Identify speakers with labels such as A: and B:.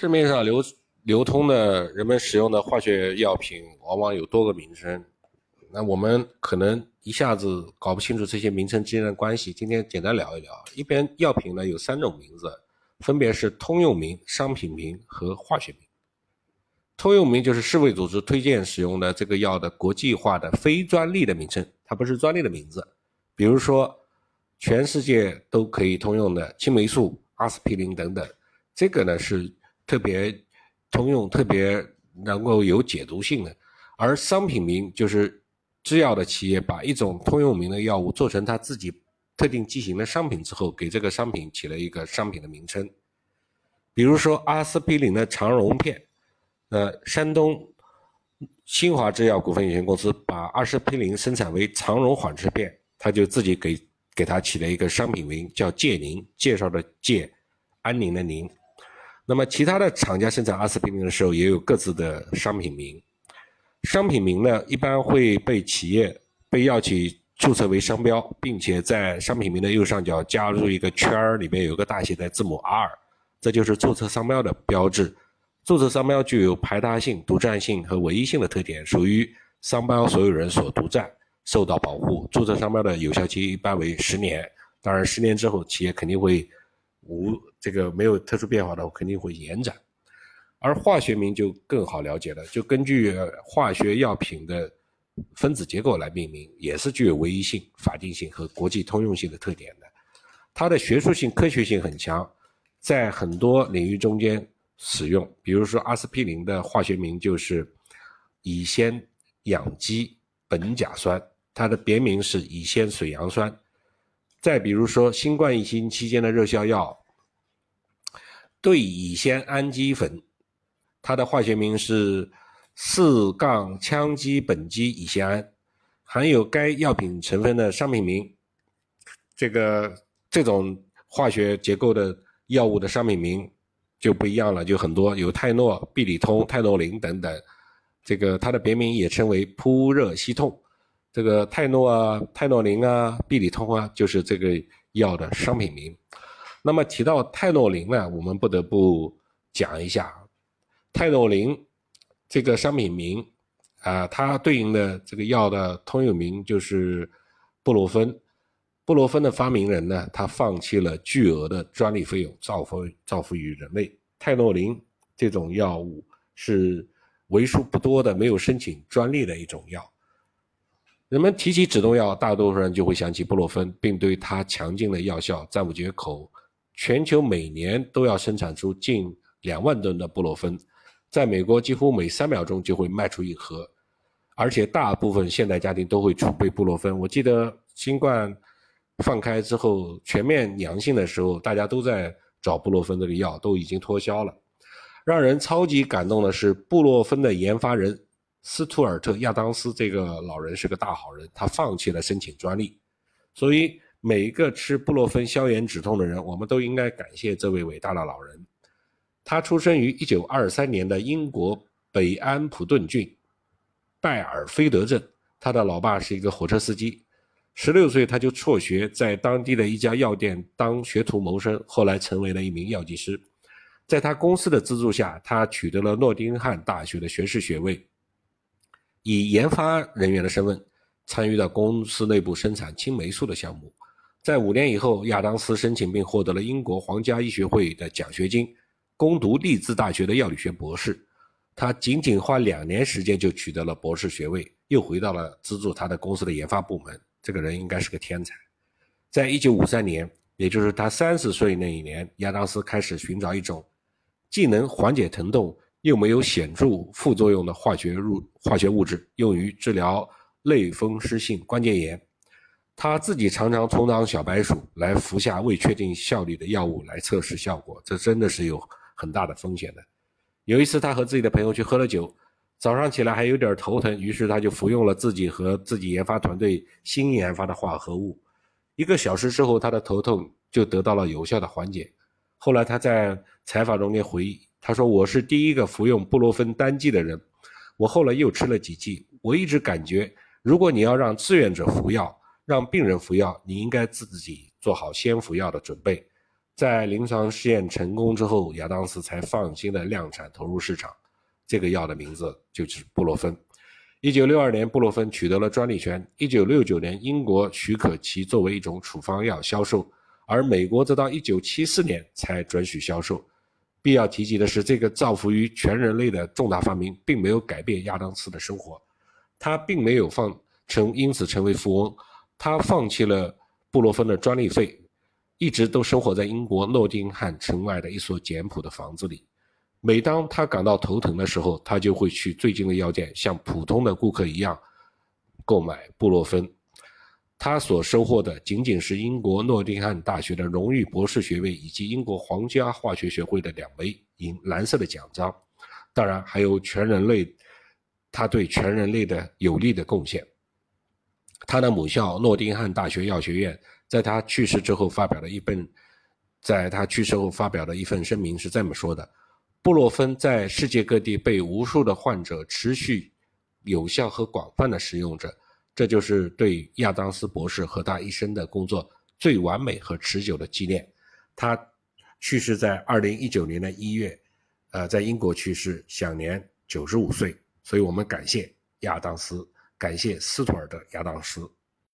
A: 市面上流流通的人们使用的化学药品，往往有多个名称。那我们可能一下子搞不清楚这些名称之间的关系。今天简单聊一聊。一边药品呢有三种名字，分别是通用名、商品名和化学名。通用名就是世卫组织推荐使用的这个药的国际化的非专利的名称，它不是专利的名字。比如说，全世界都可以通用的青霉素、阿司匹林等等，这个呢是。特别通用、特别能够有解毒性的，而商品名就是制药的企业把一种通用名的药物做成它自己特定剂型的商品之后，给这个商品起了一个商品的名称。比如说阿司匹林的肠溶片，呃，山东新华制药股份有限公司把阿司匹林生产为肠溶缓释片，他就自己给给它起了一个商品名叫介宁，介绍的介，安宁的宁。那么，其他的厂家生产阿司匹林的时候，也有各自的商品名。商品名呢，一般会被企业被药企注册为商标，并且在商品名的右上角加入一个圈儿，里面有个大写的字母 R，这就是注册商标的标志。注册商标具有排他性、独占性和唯一性的特点，属于商标所有人所独占，受到保护。注册商标的有效期一般为十年，当然，十年之后企业肯定会。无这个没有特殊变化的，肯定会延展。而化学名就更好了解了，就根据化学药品的分子结构来命名，也是具有唯一性、法定性和国际通用性的特点的。它的学术性、科学性很强，在很多领域中间使用。比如说阿司匹林的化学名就是乙酰氧基苯甲酸，它的别名是乙酰水杨酸。再比如说，新冠疫情期间的热销药对乙酰氨基酚，它的化学名是四杠羟基苯基乙酰胺，含有该药品成分的商品名。这个这种化学结构的药物的商品名就不一样了，就很多，有泰诺、必理通、泰诺林等等。这个它的别名也称为扑热息痛。这个泰诺啊、泰诺林啊、必理通啊，就是这个药的商品名。那么提到泰诺林呢，我们不得不讲一下泰诺林这个商品名啊，它对应的这个药的通用名就是布洛芬。布洛芬的发明人呢，他放弃了巨额的专利费用，造福造福于人类。泰诺林这种药物是为数不多的没有申请专利的一种药。人们提起止痛药，大多数人就会想起布洛芬，并对它强劲的药效赞不绝口。全球每年都要生产出近两万吨的布洛芬，在美国几乎每三秒钟就会卖出一盒，而且大部分现代家庭都会储备布洛芬。我记得新冠放开之后全面阳性的时候，大家都在找布洛芬这个药，都已经脱销了。让人超级感动的是，布洛芬的研发人。斯图尔特·亚当斯这个老人是个大好人，他放弃了申请专利，所以每一个吃布洛芬消炎止痛的人，我们都应该感谢这位伟大的老人。他出生于1923年的英国北安普顿郡拜尔菲德镇，他的老爸是一个火车司机。16岁他就辍学，在当地的一家药店当学徒谋生，后来成为了一名药剂师。在他公司的资助下，他取得了诺丁汉大学的学士学位。以研发人员的身份参与到公司内部生产青霉素的项目，在五年以后，亚当斯申请并获得了英国皇家医学会的奖学金，攻读利兹大学的药理学博士。他仅仅花两年时间就取得了博士学位，又回到了资助他的公司的研发部门。这个人应该是个天才。在一九五三年，也就是他三十岁那一年，亚当斯开始寻找一种既能缓解疼痛。又没有显著副作用的化学入化学物质，用于治疗类风湿性关节炎。他自己常常充当小白鼠，来服下未确定效力的药物来测试效果，这真的是有很大的风险的。有一次，他和自己的朋友去喝了酒，早上起来还有点头疼，于是他就服用了自己和自己研发团队新研发的化合物。一个小时之后，他的头痛就得到了有效的缓解。后来他在采访中间回忆。他说：“我是第一个服用布洛芬单剂的人，我后来又吃了几剂。我一直感觉，如果你要让志愿者服药，让病人服药，你应该自己做好先服药的准备。在临床试验成功之后，亚当斯才放心的量产投入市场。这个药的名字就是布洛芬。一九六二年，布洛芬取得了专利权。一九六九年，英国许可其作为一种处方药销售，而美国则到一九七四年才准许销售。必要提及的是，这个造福于全人类的重大发明，并没有改变亚当斯的生活。他并没有放成，因此成为富翁。他放弃了布洛芬的专利费。一直都生活在英国诺丁汉城外的一所简朴的房子里。每当他感到头疼的时候，他就会去最近的药店，像普通的顾客一样购买布洛芬。他所收获的仅仅是英国诺丁汉大学的荣誉博士学位，以及英国皇家化学学会的两枚银蓝色的奖章。当然，还有全人类，他对全人类的有力的贡献。他的母校诺丁汉大学药学院。在他去世之后发表了一份，在他去世后发表的一份声明是这么说的：布洛芬在世界各地被无数的患者持续有效和广泛的使用着，这就是对亚当斯博士和他一生的工作最完美和持久的纪念。他去世在二零一九年的一月，呃，在英国去世，享年九十五岁。所以我们感谢亚当斯，感谢斯图尔的亚当斯。